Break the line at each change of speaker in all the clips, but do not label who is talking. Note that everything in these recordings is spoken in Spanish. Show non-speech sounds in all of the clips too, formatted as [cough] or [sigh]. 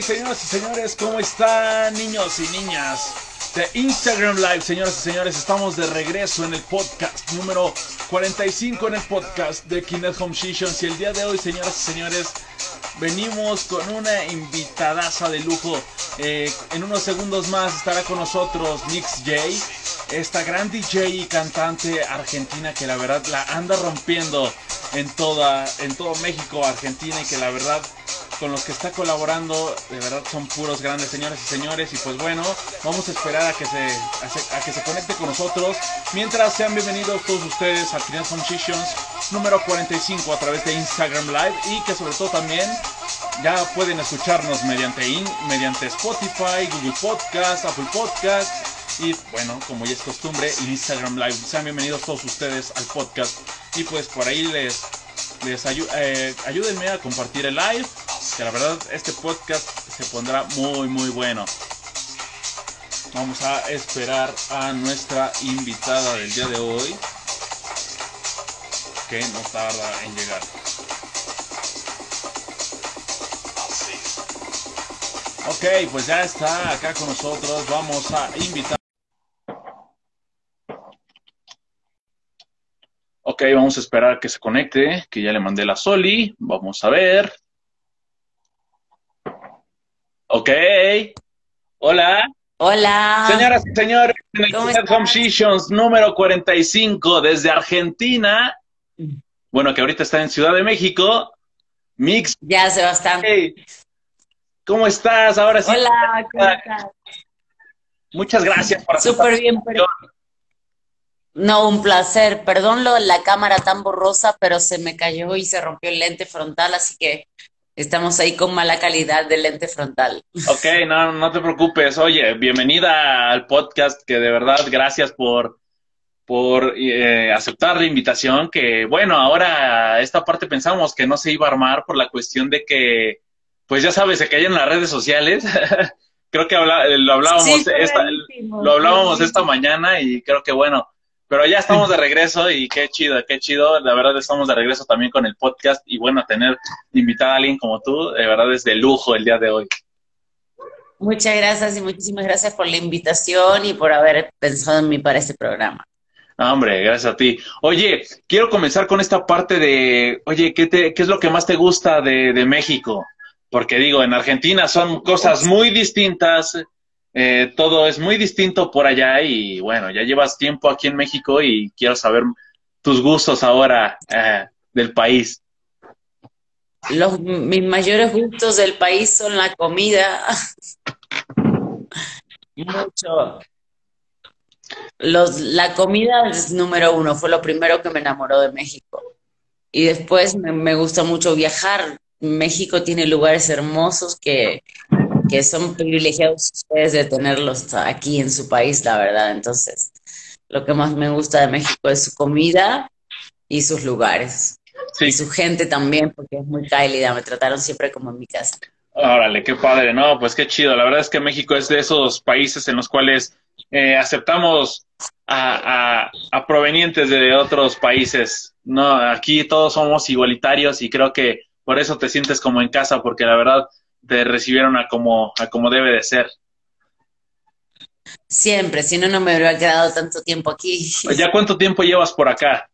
señoras y señores, ¿cómo están niños y niñas? De Instagram Live, señoras y señores, estamos de regreso en el podcast número 45 en el podcast de Kinect Home Sessions y el día de hoy, señoras y señores, venimos con una invitadaza de lujo. Eh, en unos segundos más estará con nosotros Nix J, esta gran DJ y cantante argentina que la verdad la anda rompiendo en toda en todo México, Argentina y que la verdad con los que está colaborando de verdad son puros grandes señores y señores y pues bueno, vamos a esperar a que se a, que se conecte con nosotros. Mientras sean bienvenidos todos ustedes a Final Sessions número 45 a través de Instagram Live y que sobre todo también ya pueden escucharnos mediante in, mediante Spotify, Google Podcast, Apple Podcast y bueno, como ya es costumbre, Instagram Live. Sean bienvenidos todos ustedes al podcast. Y pues por ahí les, eh, ayúdenme a compartir el live. Que la verdad este podcast se pondrá muy muy bueno. Vamos a esperar a nuestra invitada del día de hoy. Que no tarda en llegar. Ok, pues ya está acá con nosotros. Vamos a invitar. Ok, vamos a esperar que se conecte, que ya le mandé la Soli. Vamos a ver. Ok. Hola.
Hola.
Señoras y señores, en el Home Sessions número 45 desde Argentina. Bueno, que ahorita está en Ciudad de México. Mix.
Ya, Sebastián.
Hey. ¿Cómo estás? Ahora sí.
Hola, ¿cómo estás?
Muchas gracias
por Súper bien. No, un placer. Perdón lo, la cámara tan borrosa, pero se me cayó y se rompió el lente frontal, así que estamos ahí con mala calidad del lente frontal.
Ok, no, no te preocupes. Oye, bienvenida al podcast, que de verdad gracias por, por eh, aceptar la invitación, que bueno, ahora esta parte pensamos que no se iba a armar por la cuestión de que, pues ya sabes, se caen en las redes sociales. [laughs] creo que lo hablábamos, esta, lo hablábamos esta mañana y creo que bueno, pero ya estamos de regreso y qué chido, qué chido. La verdad estamos de regreso también con el podcast y bueno, tener invitada a alguien como tú, de verdad es de lujo el día de hoy.
Muchas gracias y muchísimas gracias por la invitación y por haber pensado en mí para este programa.
hombre, gracias a ti. Oye, quiero comenzar con esta parte de, oye, ¿qué, te, qué es lo que más te gusta de, de México? Porque digo, en Argentina son cosas muy distintas, eh, todo es muy distinto por allá y bueno, ya llevas tiempo aquí en México y quiero saber tus gustos ahora eh, del país.
Los, mis mayores gustos del país son la comida. Mucho. Los, la comida es número uno, fue lo primero que me enamoró de México. Y después me, me gusta mucho viajar. México tiene lugares hermosos que que son privilegiados ustedes de tenerlos aquí en su país, la verdad. Entonces, lo que más me gusta de México es su comida y sus lugares. Y su gente también, porque es muy cálida, me trataron siempre como en mi casa.
Órale, qué padre, no, pues qué chido. La verdad es que México es de esos países en los cuales eh, aceptamos a, a, provenientes de otros países. No, aquí todos somos igualitarios y creo que por eso te sientes como en casa, porque la verdad te recibieron a como, a como debe de ser.
Siempre, si no, no me hubiera quedado tanto tiempo aquí.
¿Ya cuánto tiempo llevas por acá?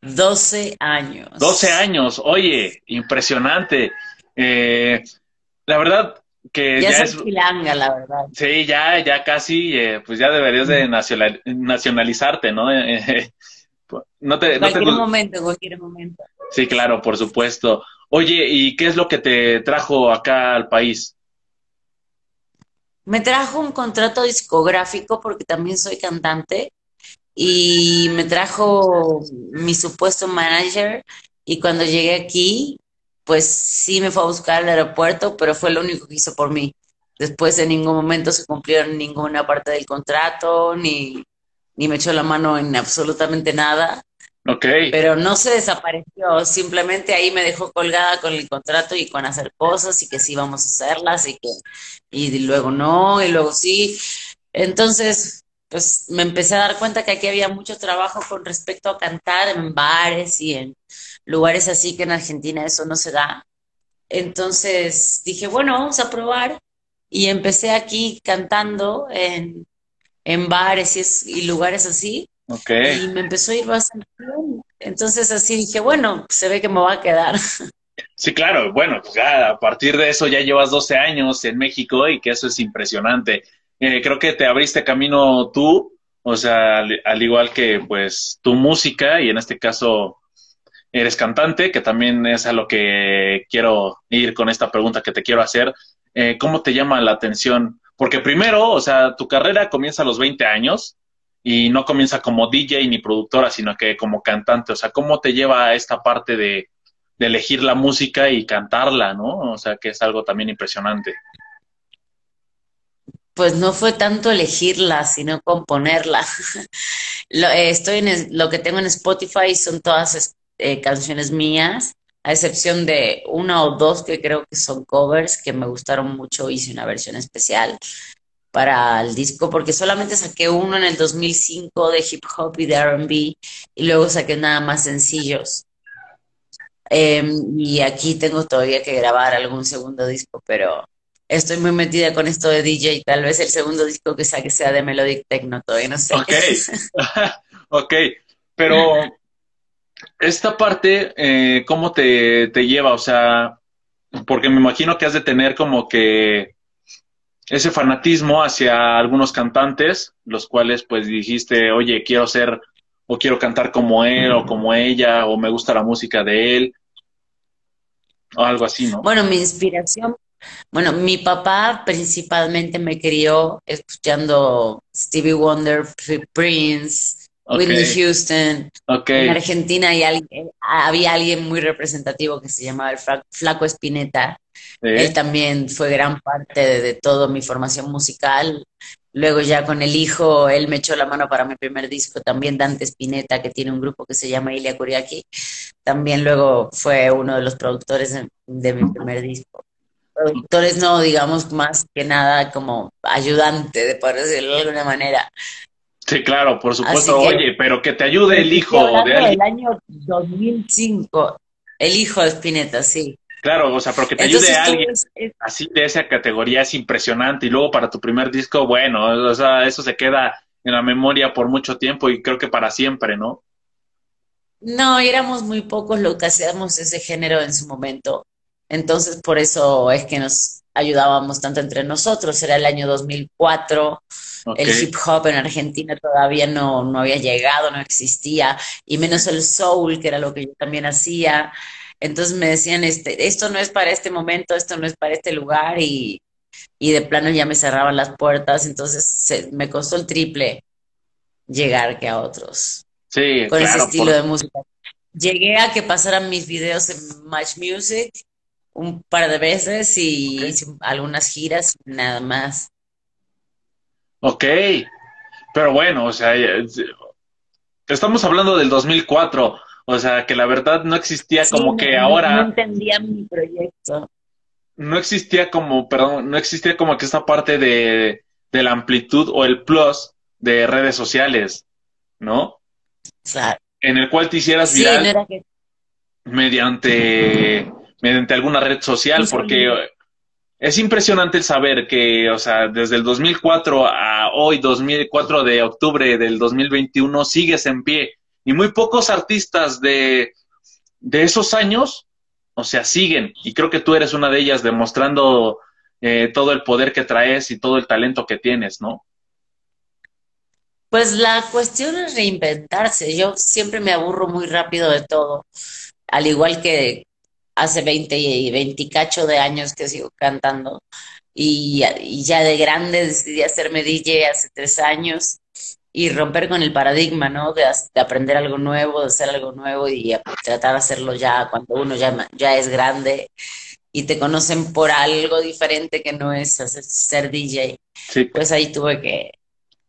12 años.
12 años, oye, impresionante. Eh, la verdad que
ya, es filanga, la verdad.
Sí, ya, ya casi, eh, pues ya deberías de nacionalizarte, ¿no? [laughs]
no te, cualquier momento, cualquier momento.
Sí, claro, por supuesto. Oye, ¿y qué es lo que te trajo acá al país?
Me trajo un contrato discográfico porque también soy cantante y me trajo mi supuesto manager y cuando llegué aquí, pues sí me fue a buscar al aeropuerto, pero fue lo único que hizo por mí. Después en ningún momento se cumplió ninguna parte del contrato, ni, ni me echó la mano en absolutamente nada. Pero no se desapareció, simplemente ahí me dejó colgada con el contrato y con hacer cosas y que sí vamos a hacerlas y que y luego no y luego sí. Entonces, pues me empecé a dar cuenta que aquí había mucho trabajo con respecto a cantar en bares y en lugares así que en Argentina eso no se da. Entonces dije, bueno, vamos a probar. Y empecé aquí cantando en, en bares y, y lugares así.
Okay.
Y me empezó a ir bastante bien. Entonces así dije, bueno, se ve que me va a quedar. [laughs]
Sí, claro, bueno, pues ya a partir de eso ya llevas 12 años en México y que eso es impresionante. Eh, creo que te abriste camino tú, o sea, al, al, igual que pues tu música y en este caso eres cantante, que también es a lo que quiero ir con esta pregunta que te quiero hacer. Eh, ¿Cómo te llama la atención? Porque primero, o sea, tu carrera comienza a los 20 años y no comienza como DJ ni productora, sino que como cantante. O sea, ¿cómo te lleva a esta parte de, elegir la música y cantarla, ¿no? O sea, que es algo también impresionante.
Pues no fue tanto elegirla, sino componerla. [laughs] lo, eh, estoy en lo que tengo en Spotify son todas eh, canciones mías, a excepción de una o dos que creo que son covers que me gustaron mucho. Hice una versión especial para el disco porque solamente saqué uno en el 2005 de hip hop y de RB y luego saqué nada más sencillos. Eh, y aquí tengo todavía que grabar algún segundo disco, pero estoy muy metida con esto de DJ. Tal vez el segundo disco que saque sea de Melodic Techno, todavía no sé.
Ok, [laughs] ok, pero esta parte, eh, ¿cómo te, te lleva? O sea, porque me imagino que has de tener como que ese fanatismo hacia algunos cantantes, los cuales pues dijiste, oye, quiero ser o quiero cantar como él o como ella o me gusta la música de él o algo así, ¿no?
Bueno, mi inspiración, bueno, mi papá principalmente me crió escuchando Stevie Wonder, Prince, okay. Whitney Houston.
Okay.
En Argentina hay alguien, había alguien muy representativo que se llamaba el Flaco Espineta. Él también fue gran parte de, de toda mi formación musical. Luego ya con el hijo, él me echó la mano para mi primer disco, también Dante Spinetta, que tiene un grupo que se llama Ilia Kuriaki, también luego fue uno de los productores de, de, mi primer disco. Productores no, digamos, más que nada como ayudante, de por decirlo de alguna manera.
Sí, claro, por supuesto. Que, Oye, pero que te ayude el hijo de alguien.
El año 2005, el hijo de Spinetta, sí.
Claro, o sea, pero que te Entonces, ayude a alguien es, es... así de esa categoría es impresionante. Y luego para tu primer disco, bueno, o sea, eso se queda en la memoria por mucho tiempo y creo que para siempre, ¿no?
No, éramos muy pocos los que hacíamos ese género en su momento. Entonces, por eso es que nos ayudábamos tanto entre nosotros. Era el año 2004. Okay. El hip hop en Argentina todavía no, no había llegado, no existía. Y menos el soul, que era lo que yo también hacía. Entonces me decían, este, esto no es para este momento, esto no es para este lugar y, y de plano ya me cerraban las puertas, entonces se, me costó el triple llegar que a otros.
Sí,
con
claro,
ese estilo
por...
de música. Llegué a que pasaran mis videos en Match Music un par de veces y okay. hice algunas giras, nada más.
Ok, pero bueno, o sea, estamos hablando del 2004. O sea, que la verdad no existía
Sí,
como que
no-
ahora.
No entendía mi proyecto.
no existía como, perdón, no existía como que esta parte de, de la amplitud o el plus de redes sociales, ¿no? En el cual te hicieras
sí,
viral
no era que
mediante, [laughs] mediante alguna red social,
Sí,
porque es impresionante el saber que, o sea, desde el 2004 a hoy, 2004 de octubre del 2021, sigues en pie. Y muy pocos artistas de, de esos años, o sea, siguen. Y creo que tú eres una de ellas demostrando eh, todo el poder que traes y todo el talento que tienes, ¿no?
Pues la cuestión es reinventarse. Yo siempre me aburro muy rápido de todo. Al igual que hace 20 y 20 y cacho de años que sigo cantando. Y, y ya de grande decidí hacerme DJ hace tres años y romper con el paradigma, ¿no? De, aprender algo nuevo, de hacer algo nuevo y tratar de hacerlo ya cuando uno ya, ya es grande y te conocen por algo diferente que no es hacer- ser DJ.
Sí.
Pues ahí tuve que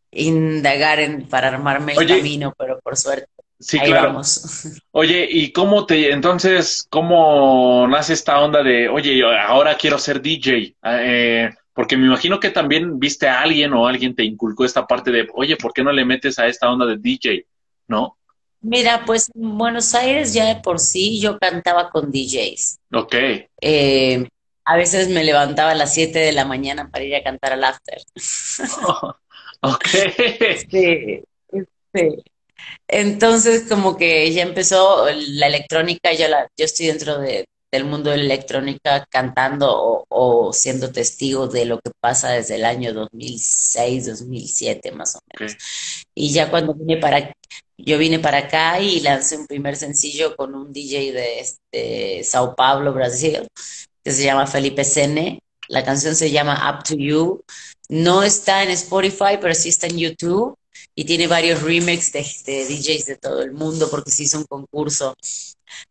indagar en, para armarme el
Oye.
camino, pero por suerte,
Sí,
ahí
claro.
vamos. [laughs]
Oye, ¿y cómo te, entonces, cómo nace esta onda de, oye, yo ahora quiero ser DJ? Eh, porque me imagino que también viste a alguien o alguien te inculcó esta parte de, oye, ¿por qué no le metes a esta onda de DJ? ¿No?
Mira, pues en Buenos Aires ya de por sí yo cantaba con DJs.
Ok.
Eh, a veces me levantaba a las 7 de la mañana para ir a cantar al after. [laughs]
ok.
Sí, sí. Entonces, como que ya empezó la electrónica, yo, la, yo estoy dentro de, del mundo de la electrónica cantando o, o siendo testigo de lo que pasa desde el año 2006, 2007 más o menos. Y ya cuando vine para, yo vine para acá y lancé un primer sencillo con un DJ de este, Sao Paulo, Brasil, que se llama Felipe Sene. La canción se llama Up to You. No está en Spotify, pero sí está en YouTube y tiene varios remixes de, de DJs de todo el mundo porque se hizo un concurso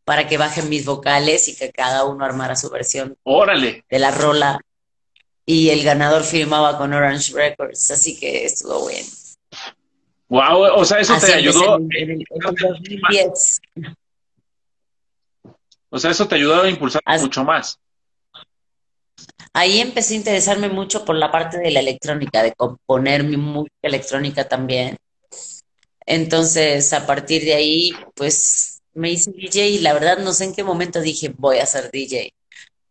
para que bajen mis vocales y que cada uno armara su versión
Órale.
de la rola y el ganador firmaba con Orange Records, así que estuvo bueno.
Wow, o sea, eso
Así
te ayudó,
en, en el, en el 2010.
o sea, eso te ayudó a impulsar
Así-
mucho más.
Ahí empecé a interesarme mucho por la parte de la electrónica, de componer mi música electrónica también. Entonces, a partir de ahí, pues me hice DJ y la verdad no sé en qué momento dije voy a ser DJ.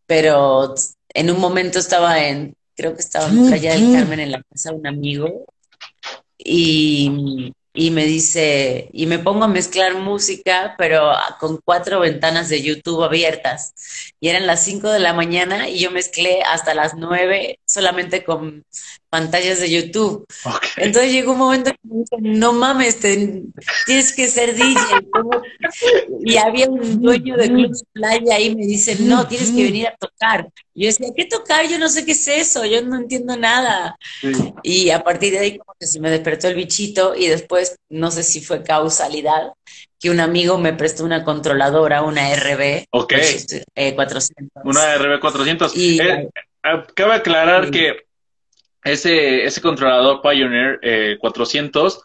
Pero en un momento estaba en, creo que estaba en Playa del Carmen en la casa de un amigo y, y me dice, y me pongo a mezclar música, pero con cuatro ventanas de YouTube abiertas. Y eran las 5 de la mañana y yo mezclé hasta las 9 solamente con pantallas de YouTube. Entonces llegó un momento que me dijo, no mames, te- tienes que ser DJ. Y había un dueño de Club Playa ahí y me dice, no, tienes que venir a tocar. Y yo decía, ¿qué tocar? Yo no sé qué es eso, yo no entiendo nada.
Sí.
Y a partir de ahí como que se me despertó el bichito y después, no sé si fue causalidad, que un amigo me prestó una controladora, una RB
Ok.
eh, 400.
Una RB400.
Y
Eh, eh, cabe aclarar
Sí.
que ese, ese controlador Pioneer eh, 400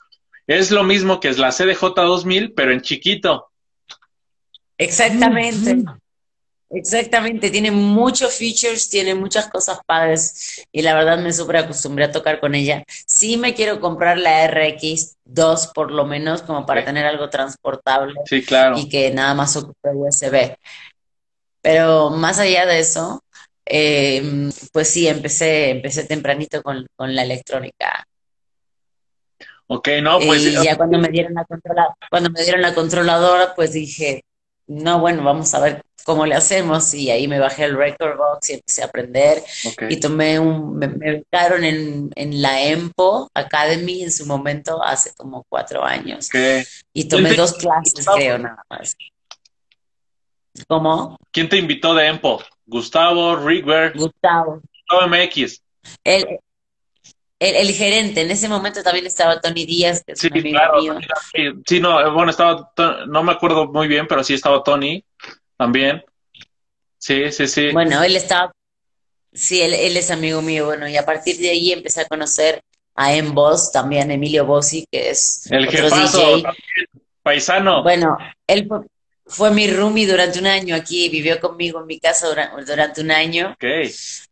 es lo mismo que es la CDJ 2000, pero en chiquito.
Exactamente, exactamente. Tiene muchos features, tiene muchas cosas padres y la verdad me súper acostumbré a tocar con ella. Sí me quiero comprar la RX2 por lo menos como para tener algo transportable
Sí, claro.
y que nada más ocupe USB. Pero más allá de eso, eh, pues sí, empecé, empecé tempranito con, con la electrónica.
Ok, no, pues
Y ya cuando me dieron la controla, cuando me dieron la controladora, pues dije, no, bueno, vamos a ver cómo le hacemos. Y ahí me bajé el Record Box y empecé a aprender.
ok.
Y tomé un, me, me becaron en, en la EMPO Academy en su momento, hace como cuatro años.
Ok.
Y tomé
¿Quién te-
dos clases, creo, nada más. ¿Cómo?
¿Quién te invitó de Empo? Gustavo, Rickberg,
Gustavo.
Gustavo MX.
El, el, el gerente, en ese momento también estaba Tony Díaz, que es
Sí, claro.
mío.
Sí, no, eh, bueno, estaba, no me acuerdo muy bien, pero sí estaba Tony también. Sí, sí, sí.
Bueno, él estaba, sí, él, él es amigo mío, bueno, y a partir de ahí empecé a conocer a M. Boss, también Emilio Bossi, que es
El
otro
jefazo,
DJ.
también, paisano.
Bueno, él fue, mi roomie durante un año aquí, vivió conmigo en mi casa dura- durante un año,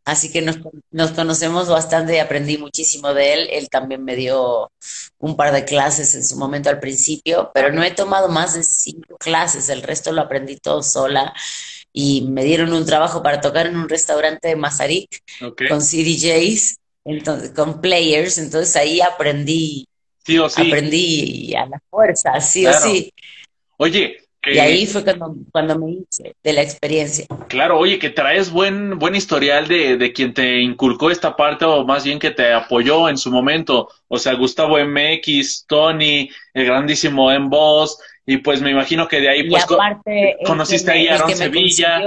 así que nos, nos conocemos bastante y aprendí muchísimo de él. Él también me dio un par de clases en su momento al principio, pero no he tomado más de cinco clases, el resto lo aprendí todo sola. Y me dieron un trabajo para tocar en un restaurante de Mazarik con CDJs, entonces, con players, entonces ahí aprendí,
Sí o sí.
aprendí a la fuerza, sí o sí.
Oye,
Y ahí fue cuando, cuando me hice de la experiencia.
claro, oye, que traes buen, buen historial de, de quien te inculcó esta parte, o más bien que te apoyó en su momento. O sea, Gustavo MX, Tony, el grandísimo M. Boss, y pues me imagino que de ahí, pues,
aparte, el
conociste ahí a Aaron Sevilla.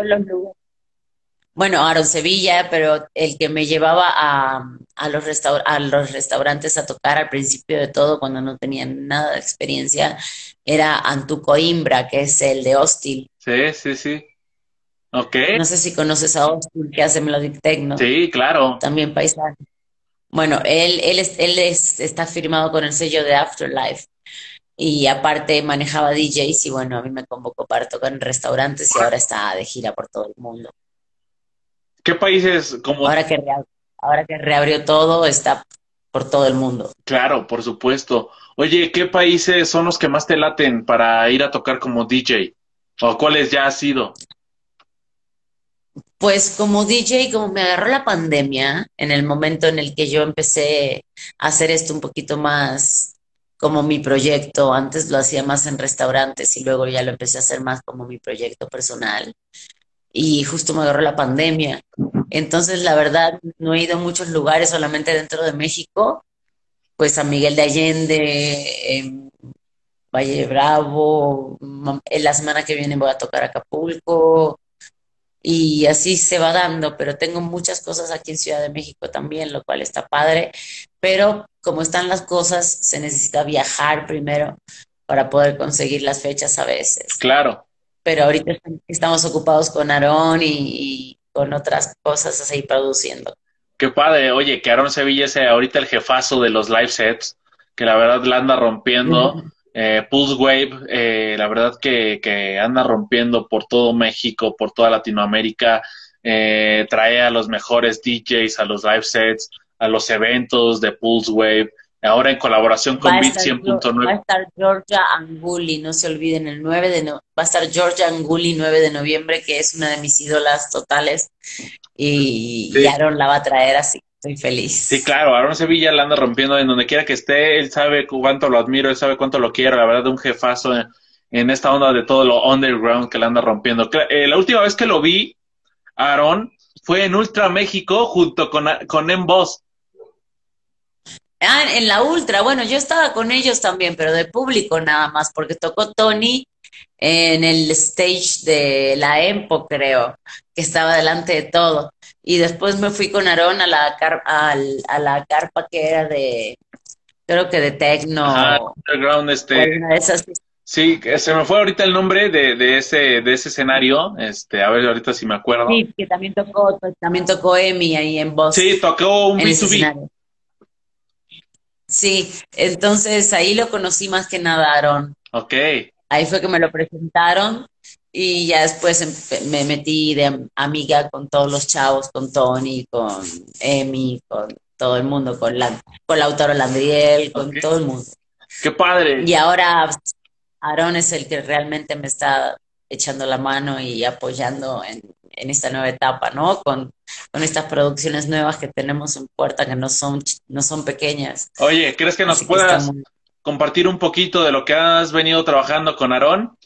Bueno, Aaron Sevilla, pero el que me llevaba a, a los restaur- a los restaurantes a tocar al principio de todo, cuando no tenía nada de experiencia, era Antuco Imbra, que es el de Hostil.
Sí, sí, sí. Ok,
No sé si conoces a Hostil, que hace Melodic Techno.
sí, claro.
también paisano. Bueno, él, él, es- él es- está firmado con el sello de Afterlife y aparte manejaba DJs y bueno, a mí me convocó para tocar en restaurantes y ahora está de gira por todo el mundo.
¿Qué países como
Ahora que, ahora que reabrió todo, está por todo el mundo.
Claro, por supuesto. Oye, ¿qué países son los que más te laten para ir a tocar como DJ? ¿O cuáles ya has sido?
Pues como DJ, como me agarró la pandemia, en el momento en el que yo empecé a hacer esto un poquito más como mi proyecto, antes lo hacía más en restaurantes y luego ya lo empecé a hacer más como mi proyecto personal. Y justo me agarró la pandemia. Entonces, la verdad, no he ido a muchos lugares, solamente dentro de México, pues a Miguel de Allende, en Valle Bravo, en la semana que viene voy a tocar Acapulco, y así se va dando, pero tengo muchas cosas aquí en Ciudad de México también, lo cual está padre, pero como están las cosas, se necesita viajar primero para poder conseguir las fechas a veces.
Claro.
Pero ahorita estamos ocupados con Aarón y, con otras cosas así produciendo.
Qué padre, oye, que Aarón Sevilla es ahorita el jefazo de los live sets, que la verdad la anda rompiendo. Eh, Pulse Wave, eh, la verdad que, que, anda rompiendo por todo México, por toda Latinoamérica, eh, trae a los mejores DJs, a los live sets, a los eventos de Pulse Wave, ahora en colaboración con Beat 100.9.
Va a estar Georgia Anguli, no se olviden, el 9 de no, va a estar Georgia Anguli 9 de noviembre, que es una de mis ídolas totales, y, y Aaron la va a traer así Estoy feliz.
Sí, claro, Aaron Sevilla la anda rompiendo en donde quiera que esté. Él sabe cuánto lo admiro, él sabe cuánto lo quiero. La verdad, un jefazo en, esta onda de todo lo underground que la anda rompiendo. Eh, la última vez que lo vi, Aaron, fue en Ultra México junto con, con M-Boss.
Ah, en la Ultra. Bueno, yo estaba con ellos también, pero de público nada más, porque tocó Tony en el stage de la EMPO, creo, que estaba delante de todo y después me fui con Aarón a la, a la carpa que era de, creo que de Tecno.
underground, este. Sí, se me fue ahorita el nombre de, de, ese, de ese escenario, este, a ver ahorita si me acuerdo.
Sí, que también tocó, también tocó Emi ahí en Boston.
Sí, tocó un B2B.
Sí, entonces ahí lo conocí más que nada Aarón.
Ok.
Ahí fue que me lo presentaron y ya después me metí de amiga con todos los chavos, con Tony, con Emi, con todo el mundo, con la, con la autora Landriel, con todo el mundo.
¡Qué padre!
Y ahora Aaron es el que realmente me está echando la mano y apoyando en, esta nueva etapa, ¿no? Con, con, estas producciones nuevas que tenemos en puerta que no son, no son pequeñas.
Oye, ¿crees que nos puedas compartir un poquito de lo que has venido trabajando con Aarón?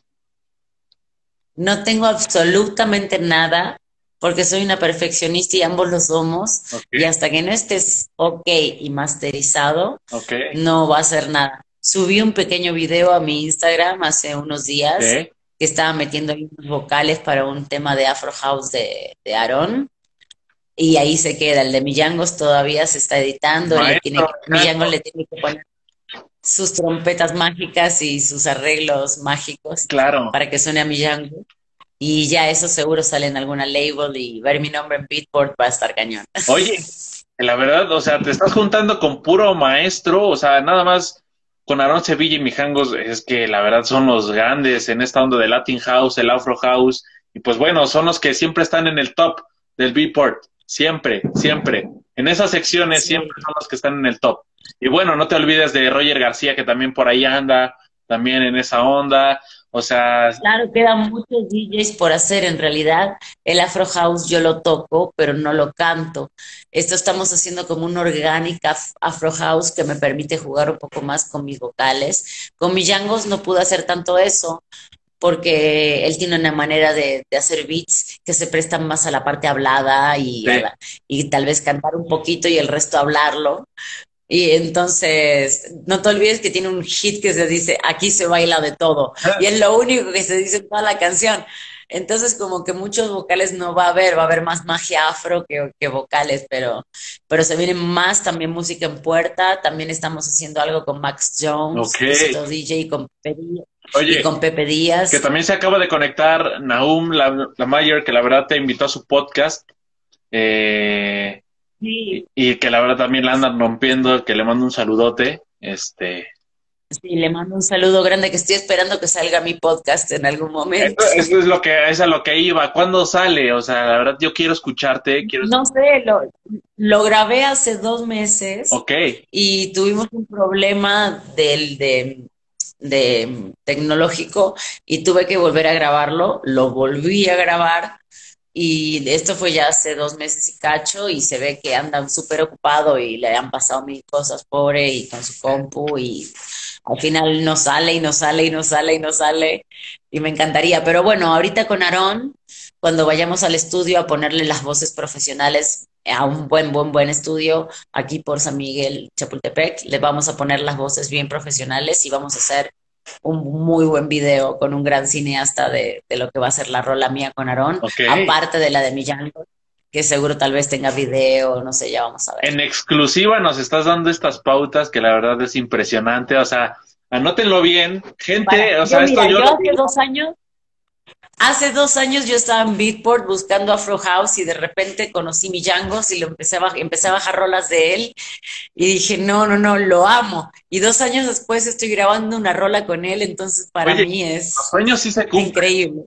No tengo absolutamente nada porque soy una perfeccionista y ambos lo somos. Y hasta que no estés ok y masterizado, no va a hacer nada. Subí un pequeño video a mi Instagram hace unos días que estaba metiendo unos vocales para un tema de Afro House de, de Aaron. Y ahí se queda. El de Millangos todavía se está editando. le tiene, Millangos le tiene que poner sus trompetas mágicas y sus arreglos mágicos
claro.
para que suene a mi Django. Y ya eso seguro sale en alguna label y ver mi nombre en Beatport va a estar cañón. [laughs]
Oye, la verdad, o sea, te estás juntando con puro maestro, o sea, nada más con Aaron Sevilla y Mijangos, es que la verdad son los grandes en esta onda de Latin House, el Afro House, y pues bueno, son los que siempre están en el top del Beatport, siempre, siempre. En esas secciones siempre son los que están en el top. Y bueno, no te olvides de Roger García, que también por ahí anda, también en esa onda. O sea.
Claro, quedan muchos DJs por hacer en realidad. El Afro House yo lo toco, pero no lo canto. Esto estamos haciendo como una orgánica Afro House que me permite jugar un poco más con mis vocales. Con mis Yangos no pude hacer tanto eso porque él tiene una manera de, hacer beats que se prestan más a la parte hablada y, y tal vez cantar un poquito y el resto hablarlo. Y entonces, no te olvides que tiene un hit que se dice, aquí se baila de todo. Y es lo único que se dice en toda la canción. Entonces, como que muchos vocales no va a haber, va a haber más magia afro que, que vocales, pero, pero se viene más también música en puerta. También estamos haciendo algo con Max Jones, DJ, y con Díaz, con Pepe Díaz.
Que también se acaba de conectar Naum la, la Mayer, que la verdad te invitó a su podcast. Eh, y, que la verdad también la andan rompiendo, que le mando un saludote. Este,
Sí, le mando un saludo grande que estoy esperando que salga mi podcast en algún momento.
Eso, es lo que es a lo que iba. ¿Cuándo sale? O sea, la verdad yo quiero escucharte. Quiero...
No sé, lo, lo grabé hace dos meses.
Ok.
Y tuvimos un problema del de, de tecnológico y tuve que volver a grabarlo. Lo volví a grabar y esto fue ya hace dos meses y cacho y se ve que anda súper ocupado y le han pasado mil cosas pobre y con su compu y al final no sale y no sale y no sale y no sale y me encantaría. Pero bueno, ahorita con Aarón, cuando vayamos al estudio a ponerle las voces profesionales a un buen, buen, buen estudio aquí por San Miguel, Chapultepec, le vamos a poner las voces bien profesionales y vamos a hacer un muy buen video con un gran cineasta de, lo que va a ser la rola mía con Aarón, aparte de la de Millán, que seguro tal vez tenga video, no sé, ya vamos a ver.
En exclusiva nos estás dando estas pautas que la verdad es impresionante, o sea, anótenlo bien, gente, o sea, esto
yo... hace dos años Hace dos años yo estaba en Beatport buscando Afro House y de repente conocí mi Jangos y lo empecé a, empecé a bajar rolas de él y dije, no, no, no, lo amo. Y dos años después estoy grabando una rola con él, entonces para mí es increíble.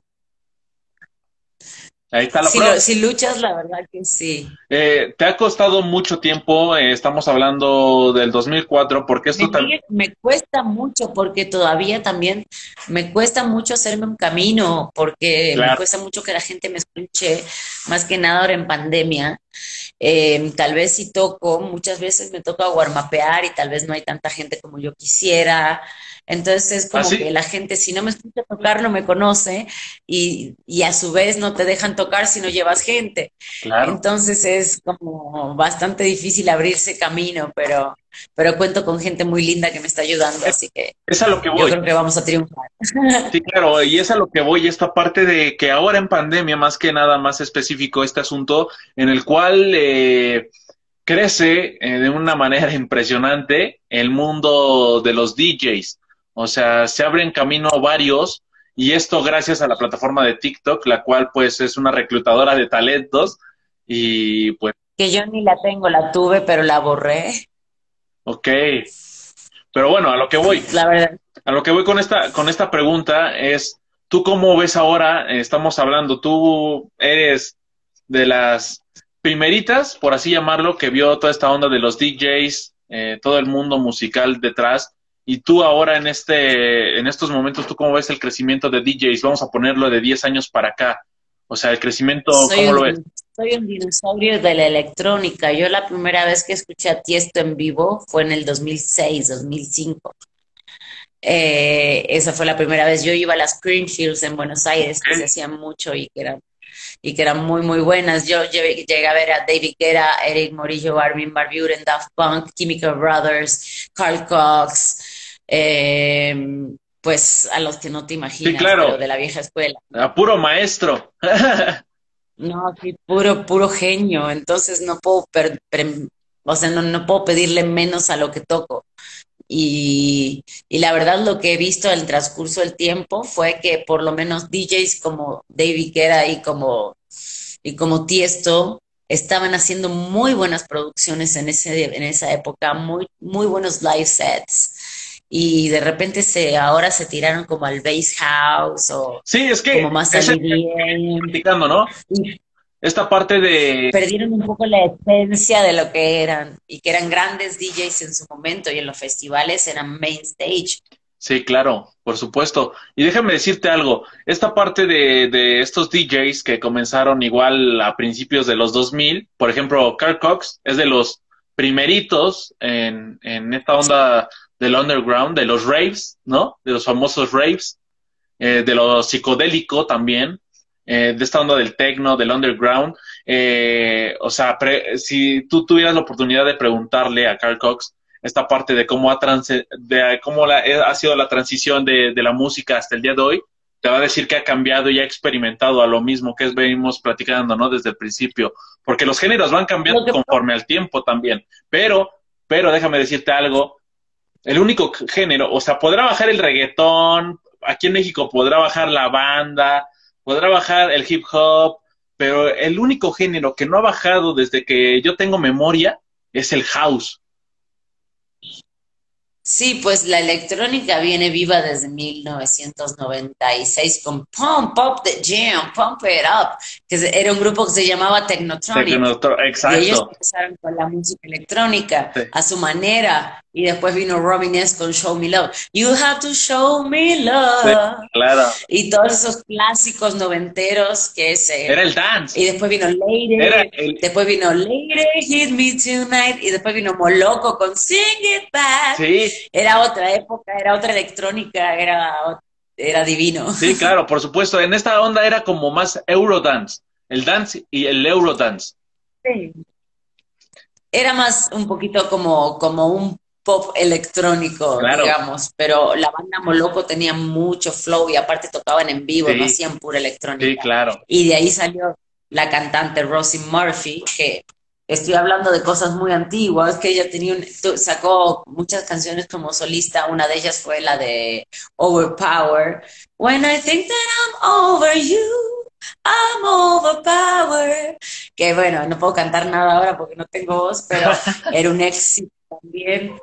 Ahí está la
si, si, luchas, la verdad que sí.
Eh, ¿Te ha costado mucho tiempo? Eh, estamos hablando del 2004, porque esto
también... Me cuesta mucho, porque todavía también me cuesta mucho hacerme un camino, porque me cuesta mucho que la gente me escuche, más que nada ahora en pandemia. Eh, tal vez si toco, muchas veces me toca guarmapear y tal vez no hay tanta gente como yo quisiera. Entonces es como ¿Ah, que la gente, si no me escucha tocar, no me conoce y, y, a su vez no te dejan tocar si no llevas gente. Entonces es como bastante difícil abrirse camino, pero, pero cuento con gente muy linda que me está ayudando, así que
es a lo que voy.
yo creo que vamos a triunfar.
Sí, claro, y es a lo que voy, esta parte de que ahora en pandemia, más que nada más específico, este asunto en el cual... Eh, crece eh, de una manera impresionante el mundo de los DJs. O sea, se abren camino varios y esto gracias a la plataforma de TikTok, la cual pues es una reclutadora de talentos y pues...
Que yo ni la tengo, la tuve, pero la borré.
Ok. Pero bueno, a lo que voy.
La verdad.
A lo que voy con esta, con esta pregunta es, ¿tú cómo ves ahora? Estamos hablando, tú eres de las primeritas, por así llamarlo, que vio toda esta onda de los DJs, eh, todo el mundo musical detrás. Y tú ahora en este, en estos momentos, ¿tú cómo ves el crecimiento de DJs? Vamos a ponerlo de 10 años para acá. O sea, el crecimiento, ¿cómo lo ves?
Soy un dinosaurio de la electrónica. Yo la primera vez que escuché a Tiesto en vivo fue en el 2006, 2005. Eh, esa fue la primera vez. Yo iba a las Greenfields en Buenos Aires, que se hacían mucho y que eran y que eran muy, muy buenas. Yo llegué, a ver a David Guetta, Eric Morillo, Armin Barburen, Daft Punk, Chemical Brothers, Carl Cox, eh, pues a los que no te imaginas, pero de la vieja escuela.
A puro maestro. [laughs]
no, sí, puro, puro genio. Entonces no puedo, o sea, no, no puedo pedirle menos a lo que toco. Y, y, la verdad lo que he visto al transcurso del tiempo fue que por lo menos DJs como David Guetta y como, y como Tiesto estaban haciendo muy buenas producciones en, ese, en esa época, muy, muy buenos live sets y de repente se ahora se tiraron como al bass house o
sí es que
como más
platicando no esta parte de
perdieron un poco la esencia de lo que eran y que eran grandes DJs en su momento y en los festivales eran main stage.
Sí claro por supuesto. Y déjame decirte algo esta parte de, de estos DJs que comenzaron igual a principios de los 2000 por ejemplo Carl Cox es de los primeritos en, en esta onda del underground, de los raves, ¿no? De los famosos raves, eh, de lo psicodélico también, eh, de esta onda del techno, del underground. Eh, o sea, si tú tuvieras la oportunidad de preguntarle a Carl Cox esta parte de cómo ha, de cómo ha sido la transición de, de, la música hasta el día de hoy, te va a decir que ha cambiado y ha experimentado a lo mismo que venimos platicando, ¿no? Desde el principio. Porque los géneros van cambiando conforme al tiempo también. Pero, pero déjame decirte algo, el único género, o sea, podrá bajar el reggaetón, aquí en México podrá bajar la banda, podrá bajar el hip hop, pero el único género que no ha bajado desde que yo tengo memoria es el house.
Sí, pues la electrónica viene viva desde 1996 con Pump Up the Jam, Pump It Up, que era un grupo que se llamaba Technotronic.
exacto.
Y ellos empezaron con la música electrónica a su manera. Y después vino Robin S. con Show Me Love. You have to show me love.
claro.
Y todos esos clásicos noventeros que se...
Era el dance.
Y después vino Lady. Después vino Lady, Hit Me Tonight. Y después vino Moloco con Sing It Back.
Sí
era otra época, era otra electrónica, era, era divino.
Sí, claro, por supuesto. En esta onda era como más Eurodance, el dance y el Eurodance.
Sí. Era más un poquito como, como un pop electrónico, digamos, pero la banda Moloco tenía mucho flow y aparte tocaban en vivo, no hacían pura electrónica.
Sí, claro.
Y de ahí salió la cantante Rosie Murphy, que estoy hablando de cosas muy antiguas, que ella tenía sacó muchas canciones como solista, una de ellas fue la de Overpower. When I think that I'm over you, I'm overpowered. Que bueno, no puedo cantar nada ahora porque no tengo voz, pero [laughs] era un éxito también.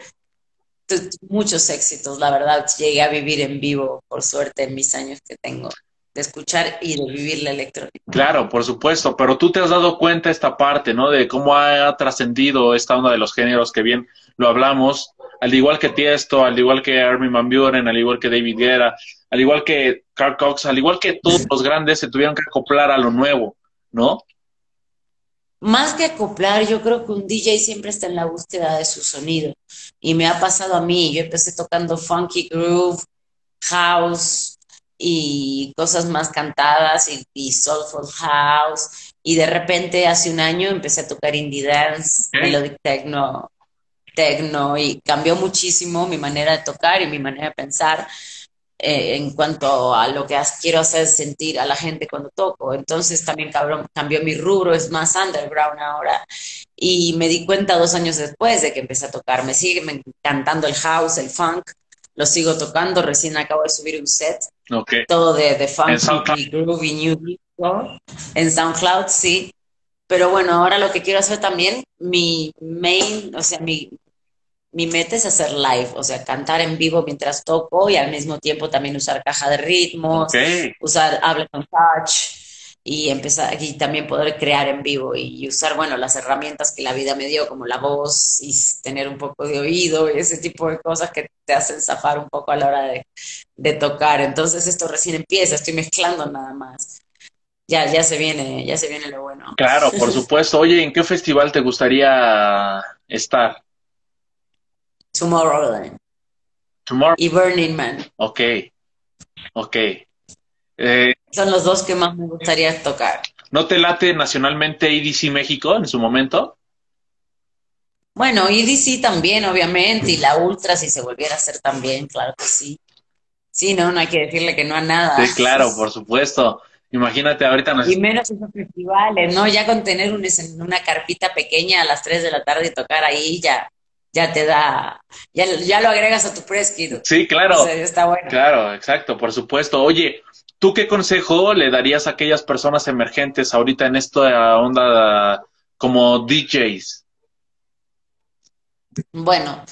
Muchos éxitos, la verdad. Llegué a vivir en vivo, por suerte, en mis años que tengo de escuchar y de vivir la electrónica.
Claro, por supuesto, pero tú te has dado cuenta esta parte, ¿no? De cómo ha trascendido esta onda de los géneros que bien lo hablamos, al igual que Tiesto, al igual que Armin Van Buren, al igual que David Guerra, al igual que Carl Cox, al igual que todos los grandes se tuvieron que acoplar a lo nuevo, ¿no?
Más que acoplar, yo creo que un DJ siempre está en la búsqueda de su sonido. Y me ha pasado a mí, yo empecé tocando funky groove, house, y cosas más cantadas y, soulful house. Y de repente hace un año empecé a tocar indie dance, melodic techno, techno y cambió muchísimo mi manera de tocar y mi manera de pensar eh, en cuanto a lo que quiero hacer sentir a la gente cuando toco. Entonces también cambió mi rubro, es más underground ahora. Y me di cuenta dos años después de que empecé a tocar. Me sigue encantando el house, el funk, lo sigo tocando. Recién acabo de subir un set todo de, de funky, groovy, new disco. En SoundCloud, sí. Pero bueno, ahora lo que quiero hacer también, mi main, o sea, mi, mi meta es hacer live, o sea, cantar en vivo mientras toco y al mismo tiempo también usar caja de ritmos, usar habla con touch y empezar aquí también poder crear en vivo y, usar, bueno, las herramientas que la vida me dio, como la voz y tener un poco de oído y ese tipo de cosas que te hacen zafar un poco a la hora de, de tocar. Entonces esto recién empieza, estoy mezclando nada más. Ya, ya se viene, ya se viene lo bueno.
Claro, por [laughs] supuesto. Oye, ¿en qué festival te gustaría estar?
Tomorrowland.
Tomorrow.
Y Burning Man.
Ok, ok. Eh,
Son los dos que más me gustaría tocar.
¿No te late nacionalmente EDC México en su momento?
Bueno, EDC también, obviamente, y la Ultra si se volviera a hacer también, claro que sí. Sí, no, no hay que decirle que no a nada.
Sí, claro, por supuesto. Imagínate ahorita.
Y menos esos festivales, ¿no? Ya con tener una carpita pequeña a las 3 de la tarde y tocar ahí, ya, ya te da, ya, ya lo agregas a tu press
Sí, claro.
está bueno.
Claro, exacto, por supuesto. Oye, ¿Tú qué consejo le darías a aquellas personas emergentes ahorita en esta onda como DJs?
Bueno,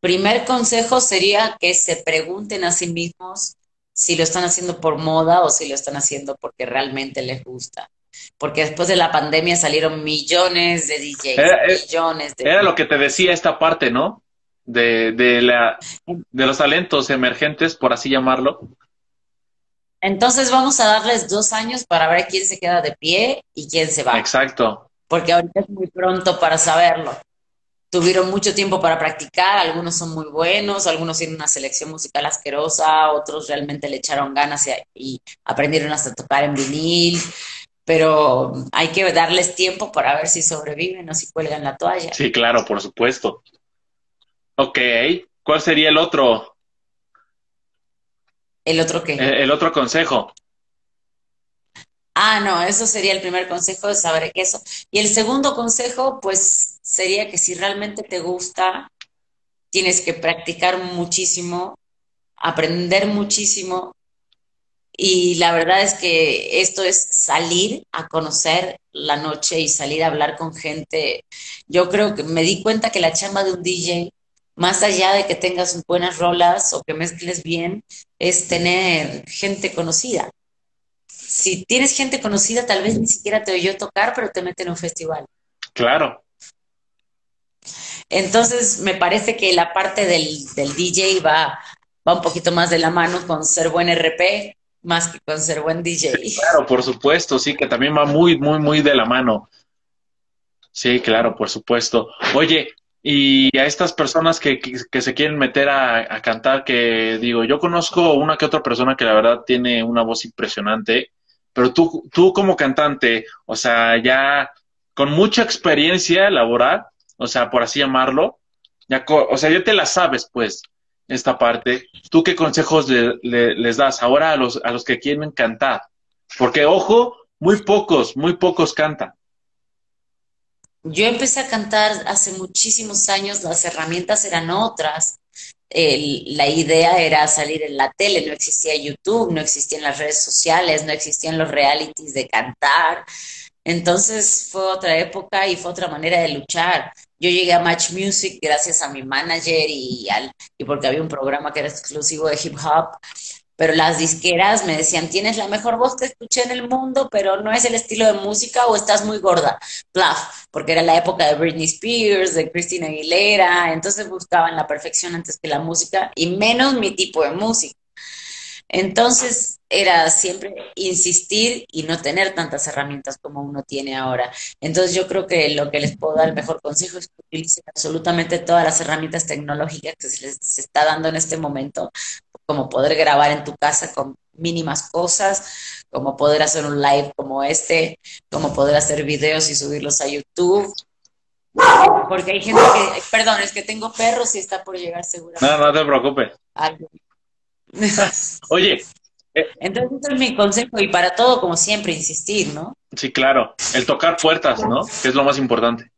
primer consejo sería que se pregunten a sí mismos si lo están haciendo por moda o si lo están haciendo porque realmente les gusta. Porque después de la pandemia salieron millones de DJs,
eh,
millones de...
Era lo que te decía esta parte, ¿no? De, de, la, de los talentos emergentes, por así llamarlo.
Entonces vamos a darles dos años para ver quién se queda de pie y quién se va.
Exacto.
Porque ahorita es muy pronto para saberlo. Tuvieron mucho tiempo para practicar, algunos son muy buenos, algunos tienen una selección musical asquerosa, otros realmente le echaron ganas y, aprendieron hasta tocar en vinil, pero hay que darles tiempo para ver si sobreviven o si cuelgan la toalla.
Sí, claro, por supuesto. Ok, ¿cuál sería el otro?
¿El otro qué?
El, otro consejo.
Ah, no, eso sería el primer consejo de saber eso. Y el segundo consejo, pues, sería que si realmente te gusta, tienes que practicar muchísimo, aprender muchísimo. Y la verdad es que esto es salir a conocer la noche y salir a hablar con gente. Yo creo que me di cuenta que la chamba de un DJ más allá de que tengas buenas rolas o que mezcles bien, es tener gente conocida. Si tienes gente conocida, tal vez ni siquiera te oyó tocar, pero te meten en un festival.
Claro.
Entonces, me parece que la parte del, del DJ va, va un poquito más de la mano con ser buen RP, más que con ser buen DJ.
claro, por supuesto, sí, que también va muy, muy, muy de la mano. Sí, claro, por supuesto. Oye, y a estas personas que, que, se quieren meter a, cantar, que digo, yo conozco una que otra persona que la verdad tiene una voz impresionante, pero tú, tú como cantante, o sea, ya con mucha experiencia laboral, o sea, por así llamarlo, ya, o sea, ya te la sabes, pues, esta parte. ¿Tú qué consejos le, le, les das ahora a los, a los que quieren cantar? Porque, ojo, muy pocos, muy pocos cantan.
Yo empecé a cantar hace muchísimos años, las herramientas eran otras. La idea era salir en la tele, no existía YouTube, no existían las redes sociales, no existían los realities de cantar. Entonces fue otra época y fue otra manera de luchar. Yo llegué a Match Music gracias a mi manager y, al, y porque había un programa que era exclusivo de hip hop pero las disqueras me decían, tienes la mejor voz que escuché en el mundo, pero no es el estilo de música o estás muy gorda. Plaf, porque era la época de Britney Spears, de Christina Aguilera, entonces buscaban la perfección antes que la música y menos mi tipo de música. Entonces era siempre insistir y no tener tantas herramientas como uno tiene ahora. Entonces yo creo que lo que les puedo dar el mejor consejo es que utilicen absolutamente todas las herramientas tecnológicas que se les está dando en este momento, como poder grabar en tu casa con mínimas cosas, como poder hacer un live como este, como poder hacer videos y subirlos a YouTube. Porque hay gente que, perdón, es que tengo perros y está por llegar seguramente.
No, no te preocupes. [laughs] Oye.
Eh, Entonces ese es mi consejo y para todo, como siempre, insistir, ¿no?
Sí, claro. El tocar puertas, ¿no? Que es lo más importante.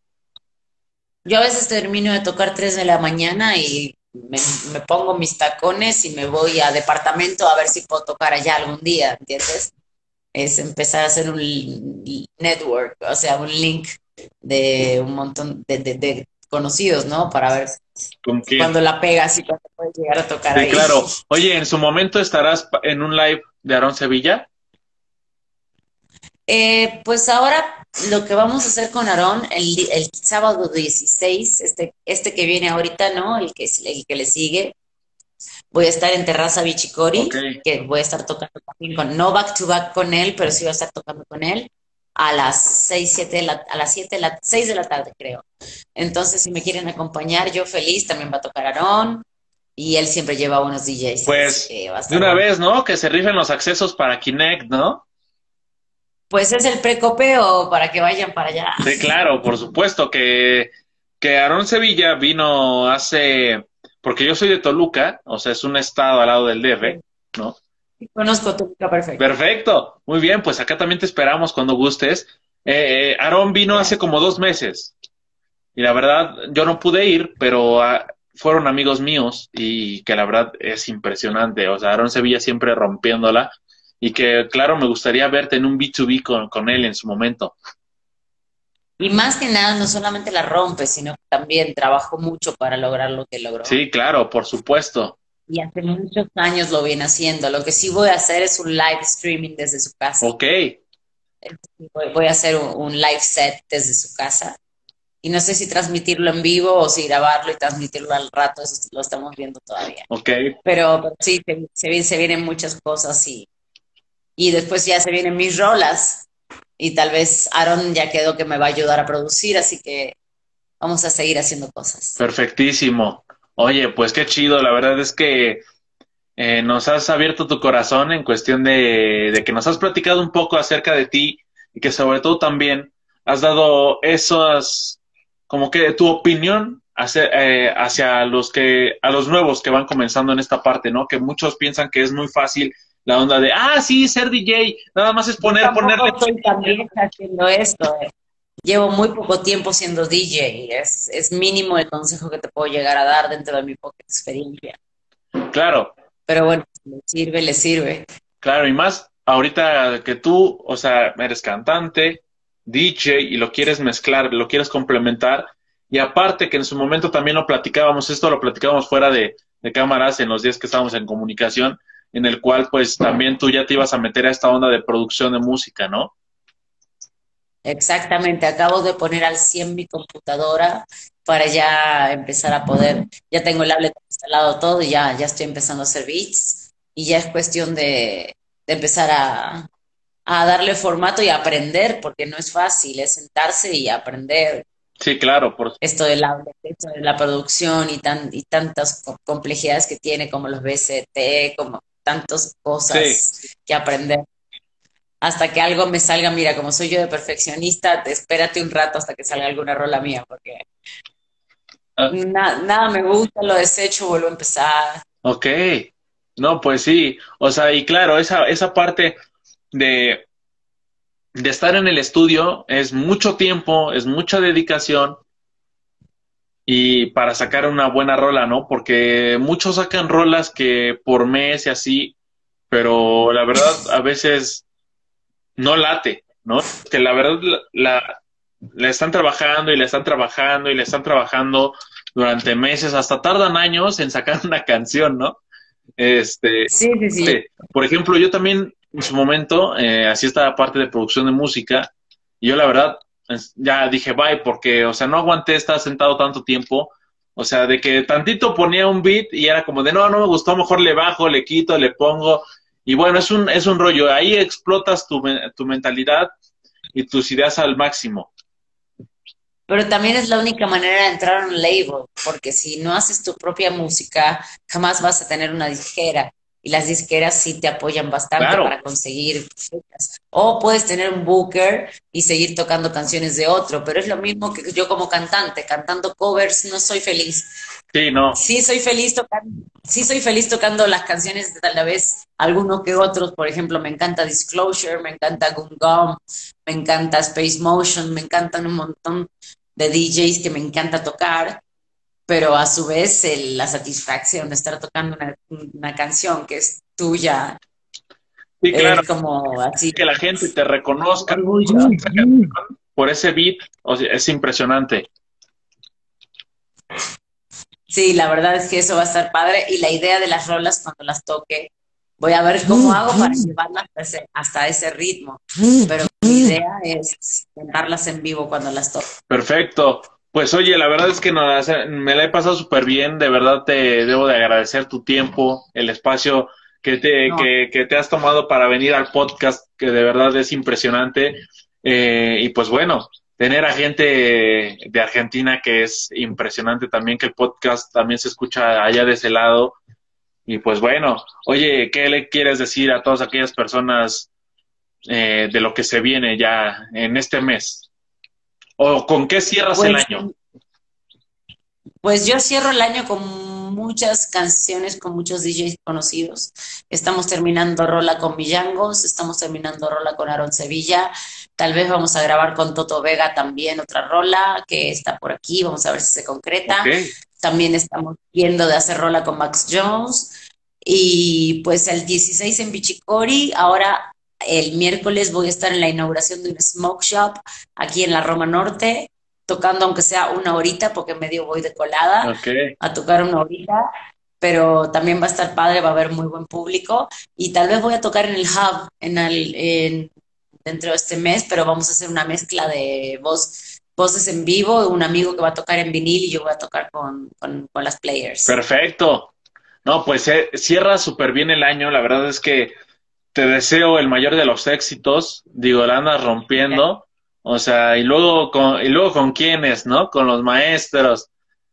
Yo a veces termino de tocar 3 de la mañana y me, me, pongo mis tacones y me voy a departamento a ver si puedo tocar allá algún día, ¿entiendes? Es empezar a hacer un network, o sea, un link de un montón de, de, de conocidos, ¿no? Para ver cuando la pegas y cuando puedes llegar a tocar
sí, claro. Oye, ¿en su momento estarás en un live de Aarón Sevilla?
Eh, pues ahora lo que vamos a hacer con Aarón el, el, sábado 16, este, este que viene ahorita, ¿no? El que, el que le sigue. Voy a estar en Terraza Bichicori, okay. que voy a estar tocando también con, no back to back con él, pero sí voy a estar tocando con él a las 6, 7 de la, a las 7 de la, 6 de la tarde, creo. Entonces, si me quieren acompañar, yo feliz, también va a tocar Aarón. Y él siempre lleva unos DJs.
Pues, de una vez, ¿no? Que se rifen los accesos para Kinect, ¿no?
Pues es el precopeo para que vayan para allá.
Sí, claro, por supuesto que, que Aarón Sevilla vino hace, porque yo soy de Toluca, o sea, es un estado al lado del DF, ¿no?
Conozco Toluca perfecto.
Perfecto, muy bien, pues acá también te esperamos cuando gustes. Eh, eh, Aarón vino hace como dos meses y la verdad yo no pude ir, pero uh, fueron amigos míos y que la verdad es impresionante. O sea, Aarón Sevilla siempre rompiéndola y que, claro, me gustaría verte en un B2B con, con, él en su momento.
Y más que nada, no solamente la rompe, sino que también trabajó mucho para lograr lo que logró.
Sí, claro, por supuesto.
Y hace muchos años lo viene haciendo. Lo que sí voy a hacer es un live streaming desde su casa.
Ok.
Voy a hacer un, live set desde su casa. Y no sé si transmitirlo en vivo o si grabarlo y transmitirlo al rato, eso lo estamos viendo todavía.
Ok.
Pero, pero sí, se, se, vienen muchas cosas y, y después ya se vienen mis rolas y tal vez Aaron ya quedó que me va a ayudar a producir, así que vamos a seguir haciendo cosas.
Perfectísimo. Oye, pues qué chido, la verdad es que eh, nos has abierto tu corazón en cuestión de, de, que nos has platicado un poco acerca de ti y que sobre todo también has dado esas, como que tu opinión hacia, eh, hacia los que, a los nuevos que van comenzando en esta parte, ¿no? Que muchos piensan que es muy fácil la onda de, ah, sí, ser DJ, nada más es poner, ponerle.
También haciendo esto. Eh. Llevo muy poco tiempo siendo DJ. Es, es mínimo el consejo que te puedo llegar a dar dentro de mi poca experiencia.
Claro.
Pero bueno, le sirve, le sirve.
Claro, y más ahorita que tú, o sea, eres cantante, DJ y lo quieres mezclar, lo quieres complementar. Y aparte que en su momento también lo platicábamos, esto lo platicábamos fuera de, de cámaras en los días que estábamos en comunicación, en el cual pues también tú ya te ibas a meter a esta onda de producción de música, ¿no?
Exactamente, acabo de poner al 100 mi computadora para ya empezar a poder, ya tengo el Ableton instalado todo y ya, ya estoy empezando a hacer beats y ya es cuestión de, empezar a, darle formato y aprender, porque no es fácil, es sentarse y aprender.
Sí, claro. Por...
Esto del esto de la producción y, tan, y tantas complejidades que tiene como los BCT, como tantas cosas que aprender hasta que algo me salga, mira, como soy yo de perfeccionista, espérate un rato hasta que salga alguna rola mía, porque ah. nada me gusta, lo desecho, vuelvo a empezar.
Ok, no, pues sí, o sea, y claro, esa, esa parte de, de estar en el estudio es mucho tiempo, es mucha dedicación y para sacar una buena rola, ¿no? Porque muchos sacan rolas que por mes y así, pero la verdad a veces no late, ¿no? Que la verdad la, la, están trabajando y la están trabajando y la están trabajando durante meses, hasta tardan años en sacar una canción, ¿no? Este,
sí, sí, sí.
Por ejemplo, yo también en su momento, eh, así estaba parte de producción de música, y yo la verdad ya dije bye, porque, o sea, no aguanté estar sentado tanto tiempo, o sea, de que tantito ponía un beat y era como de no, no me gustó, mejor le bajo, le quito, le pongo, y bueno, es un, es un rollo. Ahí explotas tu, tu mentalidad y tus ideas al máximo.
Pero también es la única manera de entrar a un label, porque si no haces tu propia música, jamás vas a tener una disquera. Y las disqueras sí te apoyan bastante para conseguir O puedes tener un booker y seguir tocando canciones de otro, pero es lo mismo que yo como cantante, cantando covers no soy feliz.
Sí, no.
Sí soy feliz tocando, sí soy feliz tocando las canciones de tal vez algunos que otros, por ejemplo, me encanta Disclosure, me encanta Gum Gum, me encanta Space Motion, me encantan un montón de DJs que me encanta tocar, pero a su vez la satisfacción de estar tocando una, canción que es tuya.
Sí, claro. Es como así. Que la gente te reconozca por ese beat, es impresionante.
Sí, la verdad es que eso va a estar padre y la idea de las rolas cuando las toque, voy a ver cómo hago para llevarlas hasta ese, ritmo, pero mi idea es cantarlas en vivo cuando las toque.
Perfecto. Pues oye, la verdad es que me la he pasado súper bien, de verdad te debo de agradecer tu tiempo, el espacio que te, que, te has tomado para venir al podcast, que de verdad es impresionante. Eh, y pues bueno, tener a gente de Argentina que es impresionante también, que el podcast también se escucha allá de ese lado. Y pues bueno, oye, ¿qué le quieres decir a todas aquellas personas eh, de lo que se viene ya en este mes? ¿O con qué cierras el pues, año?
Pues yo cierro el año con muchas canciones, con muchos DJs conocidos. Estamos terminando rola con Villangos, estamos terminando rola con Aaron Sevilla. Tal vez vamos a grabar con Toto Vega también otra rola que está por aquí, vamos a ver si se concreta. También estamos viendo de hacer rola con Max Jones. Y pues el 16 en Bichicori, ahora el miércoles voy a estar en la inauguración de un smoke shop aquí en la Roma Norte, tocando aunque sea una horita, porque medio voy de colada a tocar una horita, pero también va a estar padre, va a haber muy buen público y tal vez voy a tocar en el hub en, el, en dentro de este mes, pero vamos a hacer una mezcla de voz, voces en vivo, un amigo que va a tocar en vinil y yo voy a tocar con, con, las players.
Perfecto. No, pues eh, cierra súper bien el año. La verdad es que te deseo el mayor de los éxitos. Digo, la andas rompiendo. O sea, y luego con, y luego con quiénes, ¿no? Con los maestros,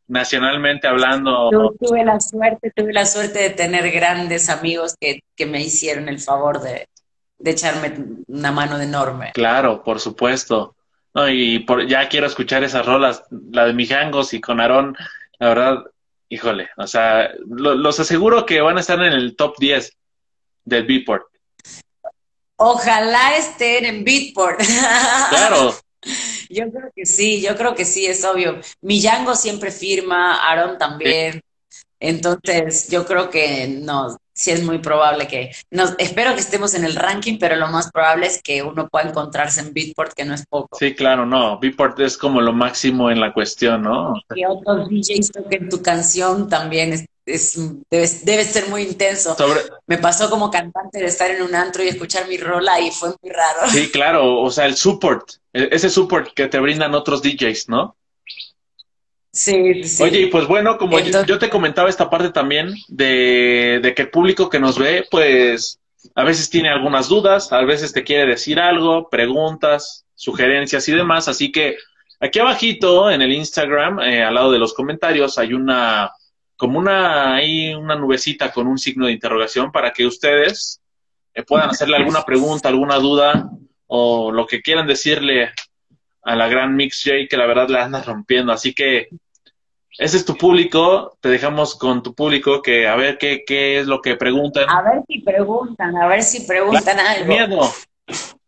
nacionalmente hablando.
tuve la suerte, tuve la suerte de tener grandes amigos que, que me hicieron el favor de, de echarme una mano enorme.
Claro, por supuesto. No, y por, ya quiero escuchar esas rolas, la de Mijangos y con Aarón, la verdad, híjole, o sea, los aseguro que van a estar en el top 10 del Beatport.
Ojalá estén en Beatport. [laughs]
Claro.
yo creo que sí, yo creo que sí, es obvio. Millango siempre firma, Aaron también. Entonces, yo creo que no, sí es muy probable que, nos, espero que estemos en el ranking, pero lo más probable es que uno pueda encontrarse en Beatport, que no es poco.
Sí, claro, no, Beatport es como lo máximo en la cuestión, ¿no?
Que otros DJs toquen tu canción también es, es debe, debe, ser muy intenso.
Sobre...
Me pasó como cantante de estar en un antro y escuchar mi rola y fue muy raro.
Sí, claro, o sea, el support, e-, ese support que te brindan otros DJs, ¿no?
Sí, sí.
Oye, y pues bueno, como Entonces, yo, yo, te comentaba esta parte también de, de, que el público que nos ve, pues a veces tiene algunas dudas, a veces te quiere decir algo, preguntas, sugerencias y demás. Así que aquí abajito en el Instagram, eh, al lado de los comentarios, hay una, como una, hay una nubecita con un signo de interrogación para que ustedes eh, puedan hacerle alguna pregunta, alguna duda o lo que quieran decirle a la gran Mix J, que la verdad la anda rompiendo. Así que ese es tu público, te dejamos con tu público que a ver qué, qué es lo que preguntan.
A ver si preguntan, a ver si preguntan
la,
algo.
Miedo.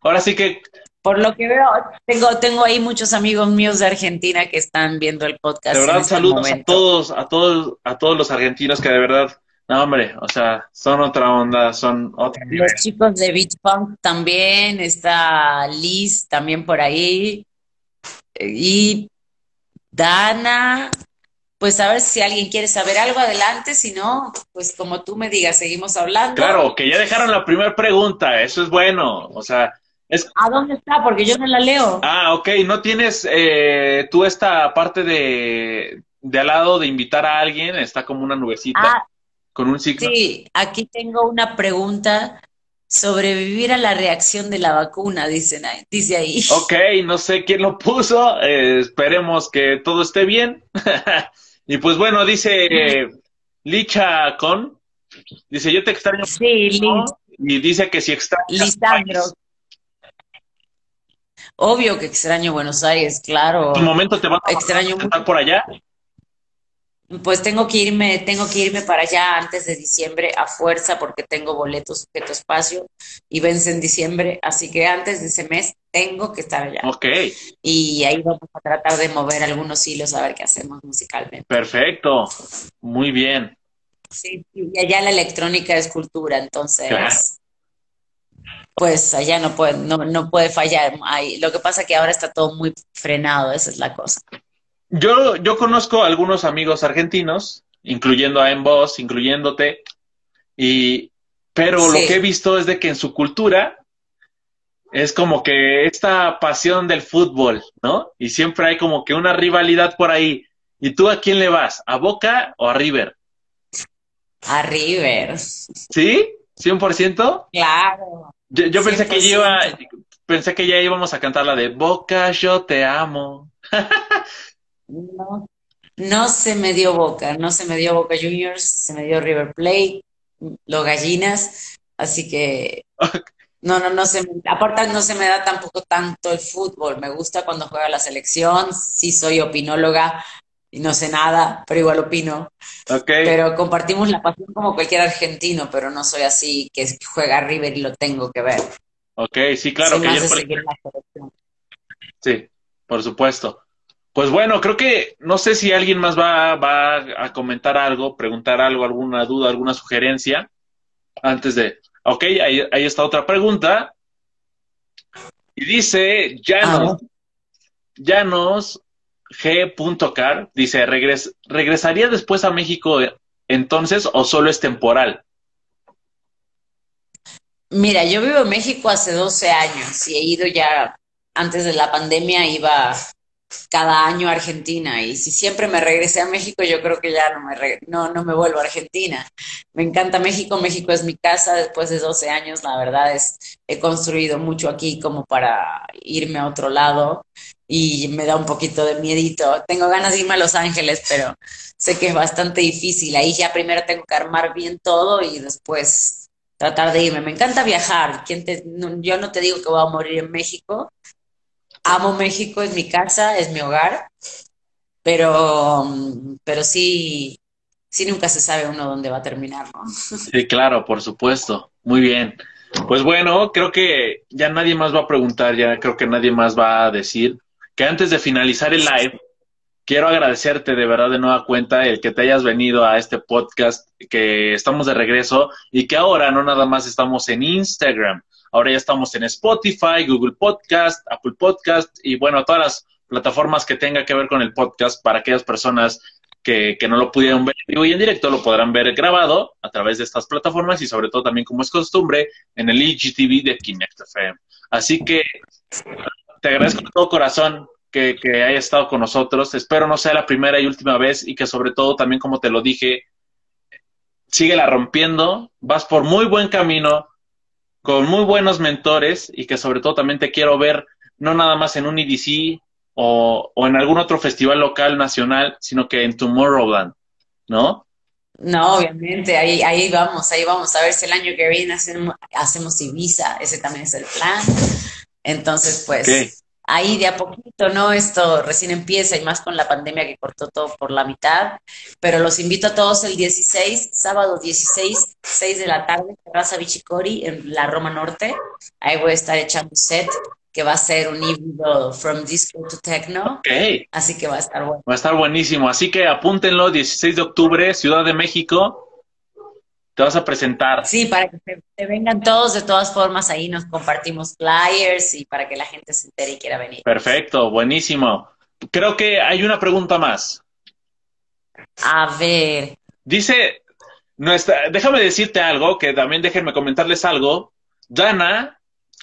Ahora sí que...
Por lo que veo, tengo, tengo ahí muchos amigos míos de Argentina que están viendo el podcast.
De verdad,
este
saludos
momento.
a todos, a todos, a todos los argentinos que de verdad, no hombre, o sea, son otra onda, son otra.
Los chicos de Beach Punk también, está Liz también por ahí. Y Dana, pues a ver si alguien quiere saber algo adelante, si no, pues como tú me digas, seguimos hablando.
Claro, que ya dejaron la primera pregunta, eso es bueno, o sea, es...
¿A dónde está? Porque yo no la leo.
Ah, ok, no tienes eh, tú esta parte de, de al lado de invitar a alguien, está como una nubecita
Ah,
con un signo.
sí, aquí tengo una pregunta. Sobrevivir a la reacción de la vacuna, dicen ahí, dice ahí.
Ok, no sé quién lo puso, eh, esperemos que todo esté bien. [laughs] y pues bueno, dice eh, Licha Con, dice yo te extraño
Sí, Liz,
y dice que si extrañas
Lisandro. Obvio que extraño Buenos Aires, claro.
en tu momento te van a
Extraño
estar por allá.
Pues tengo que irme, tengo que irme para allá antes de diciembre a fuerza porque tengo boletos sujeto espacio y vence en diciembre, así que antes de ese mes tengo que estar allá.
Ok,
Y ahí vamos a tratar de mover algunos hilos a ver qué hacemos musicalmente.
perfecto, muy bien.
Sí, y allá la electrónica es cultura, entonces,
Claro.
pues allá no puede, no, no puede fallar. Ahí, lo que pasa que ahora está todo muy frenado, esa es la cosa.
Yo, yo conozco a algunos amigos argentinos, incluyendo a Envoz, incluyéndote, y, pero lo que he visto es de que en su cultura es como que esta pasión del fútbol, ¿no? Y siempre hay como que una rivalidad por ahí. ¿Y tú a quién le vas? ¿A Boca o a River?
A River,
¿Sí? ¿100%?
claro.
Yo, yo pensé que
100%.
iba, pensé que ya íbamos a cantar la de Boca, yo te amo. [laughs]
No, no se me dio Boca, no se me dio Boca Juniors, se me dio River Plate, los gallinas, así que no, no, no se me, aparte no se me da tampoco tanto el fútbol, me gusta cuando juega la selección, sí soy opinóloga y no sé nada, pero igual opino, pero compartimos la pasión como cualquier argentino, pero no soy así que juega River y lo tengo que ver,
Ok, sí, claro
soy
que
más
ayer
de la selección.
Sí, por supuesto. Pues bueno, creo que no sé si alguien más va, va a comentar algo, preguntar algo, alguna duda, alguna sugerencia antes de... Ok, ahí, ahí está otra pregunta. Y dice Janos, Janos G.car, dice, "Regres- ¿regresaría después a México entonces o solo es temporal?
Mira, yo vivo en México hace 12 años y he ido ya, antes de la pandemia iba cada año a Argentina y si siempre me regresé a México, yo creo que ya no me, re- no, no me vuelvo a Argentina. Me encanta México, México es mi casa después de 12 años, la verdad es, he construido mucho aquí como para irme a otro lado y me da un poquito de miedito. Tengo ganas de irme a Los Ángeles, pero sé que es bastante difícil. Ahí ya primero tengo que armar bien todo y después tratar de irme. Me encanta viajar. ¿Quién te- yo no te digo que voy a morir en México. Amo México, es mi casa, es mi hogar, pero, pero sí, sí nunca se sabe uno dónde va a terminar, ¿no? [laughs]
Sí, claro, por supuesto. Muy bien. Pues bueno, creo que ya nadie más va a preguntar, ya creo que nadie más va a decir que antes de finalizar el live, quiero agradecerte de verdad de nueva cuenta el que te hayas venido a este podcast, que estamos de regreso y que ahora no nada más estamos en Instagram, ahora ya estamos en Spotify, Google Podcast, Apple Podcast y bueno, todas las plataformas que tenga que ver con el podcast para aquellas personas que, que no lo pudieron ver en y en directo, lo podrán ver grabado a través de estas plataformas y sobre todo también como es costumbre en el IGTV de Kinect FM. Así que te agradezco de todo corazón que, que hayas estado con nosotros. Espero no sea la primera y última vez y que sobre todo también, como te lo dije, síguela rompiendo, vas por muy buen camino, con muy buenos mentores y que sobre todo también te quiero ver no nada más en un EDC o, o en algún otro festival local, nacional, sino que en Tomorrowland, ¿no?
No, obviamente, ahí, ahí vamos, ahí vamos a ver si el año que viene hacemos, hacemos Ibiza, ese también es el plan. Entonces, pues. Ahí de a poquito, ¿no? Esto recién empieza y más con la pandemia que cortó todo por la mitad, pero los invito a todos el 16, sábado 16, 6 de la tarde, Terraza Bichicori en la Roma Norte. Ahí voy a estar echando set que va a ser un híbrido from disco to techno,
Ok,
así que va a estar bueno.
va a estar buenísimo. Así que apúntenlo, 16 de octubre, Ciudad de México. Te vas a presentar.
Sí, para que se, se vengan todos, de todas formas, ahí nos compartimos flyers y para que la gente se entere y quiera venir.
Perfecto, buenísimo. Creo que hay una pregunta más.
A ver,
Dice, nuestra, déjame decirte algo, que también déjenme comentarles algo. Dana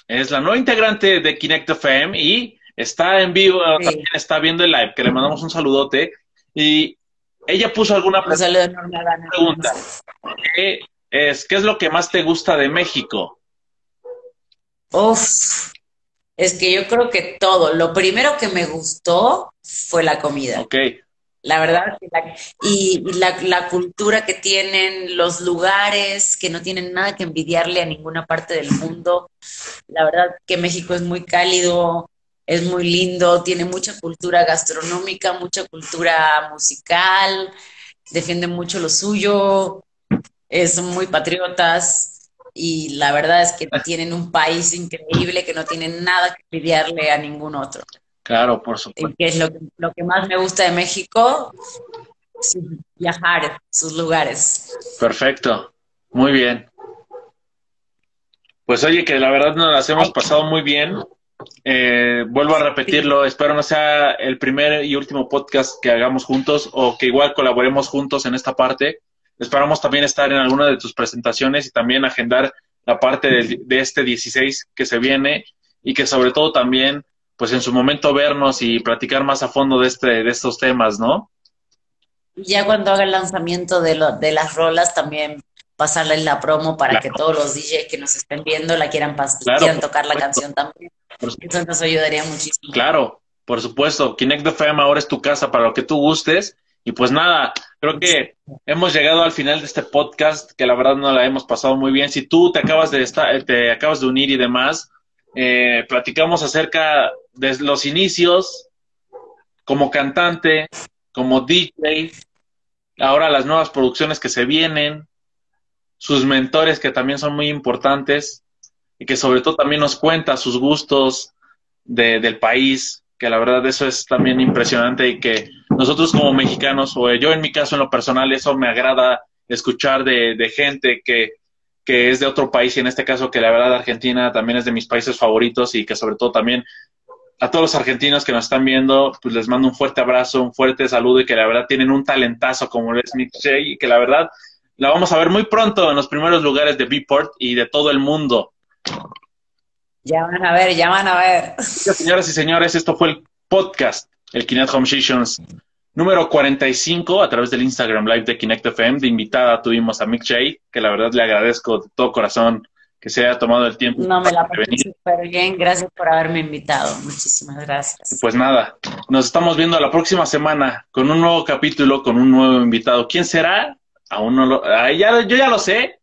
es la nueva integrante de Kinect FM y está en vivo,
Sí.
también está viendo el live, que le mandamos un saludote. Y ella puso alguna pregunta. que es, ¿Qué es lo que más te gusta de México?
Uf, es que yo creo que todo. Lo primero que me gustó fue la comida.
Ok,
La verdad, y la, la cultura que tienen, los lugares que no tienen nada que envidiarle a ninguna parte del mundo. La verdad que México es muy cálido, es muy lindo, tiene mucha cultura gastronómica, mucha cultura musical, defiende mucho lo suyo, son muy patriotas y la verdad es que tienen un país increíble que no tiene nada que envidiarle a ningún otro.
claro, por supuesto.
que es lo que, lo que más me gusta de México, viajar, sus lugares.
Perfecto, muy bien. Pues oye, que la verdad nos las hemos pasado muy bien. Eh, vuelvo a repetirlo, espero no sea el primer y último podcast que hagamos juntos o que igual colaboremos juntos en esta parte. Esperamos también estar en alguna de tus presentaciones y también agendar la parte de, este 16 que se viene y que sobre todo también, pues en su momento vernos y platicar más a fondo de, este, de estos temas, ¿no?
Ya cuando haga el lanzamiento de, lo, de las rolas, también pasarles la promo para
Claro.
que todos los DJs que nos estén viendo la quieran,
Claro,
quieran tocar la canción también. Eso nos ayudaría muchísimo.
Claro, por supuesto. Kinect FM ahora es tu casa para lo que tú gustes. Y pues nada, creo que hemos llegado al final de este podcast, que la verdad no la hemos pasado muy bien. Si tú te acabas de estar, te acabas de unir y demás, eh, platicamos acerca de los inicios como cantante, como DJ, ahora las nuevas producciones que se vienen, sus mentores que también son muy importantes y que sobre todo también nos cuenta sus gustos de- del país, que la verdad eso es también impresionante y que nosotros como mexicanos, o yo en mi caso en lo personal, eso me agrada escuchar de, de gente que, que es de otro país y en este caso que la verdad Argentina también es de mis países favoritos y que sobre todo también a todos los argentinos que nos están viendo, pues les mando un fuerte abrazo, un fuerte saludo y que la verdad tienen un talentazo como es Shea y que la verdad la vamos a ver muy pronto en los primeros lugares de Beatport y de todo el mundo.
Ya van a ver, ya van a ver.
Señoras y señores, esto fue el podcast, el Kinect Home Sessions número 45 a través del Instagram Live de Kinect FM. De invitada tuvimos a Mick Jay, que la verdad le agradezco de todo corazón que se haya tomado el tiempo
No me la pasé súper bien. Gracias por haberme invitado. Muchísimas gracias.
Pues nada, nos estamos viendo la próxima semana con un nuevo capítulo, con un nuevo invitado. ¿Quién será? Aún no lo, ah, ya, yo ya lo sé,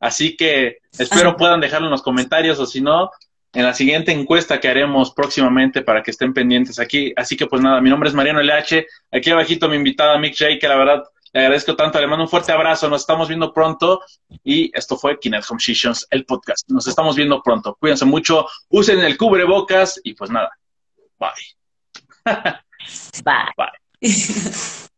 así que espero puedan dejarlo en los comentarios o si no, en la siguiente encuesta que haremos próximamente para que estén pendientes aquí. Así que pues nada, mi nombre es Mariano LH, aquí abajito mi invitada Mick Jay, que la verdad le agradezco tanto, le mando un fuerte abrazo, nos estamos viendo pronto y esto fue Kinect Home Sessions, el podcast. Nos estamos viendo pronto, cuídense mucho, usen el cubrebocas y pues nada, bye. [laughs]
Bye.
Bye. [laughs]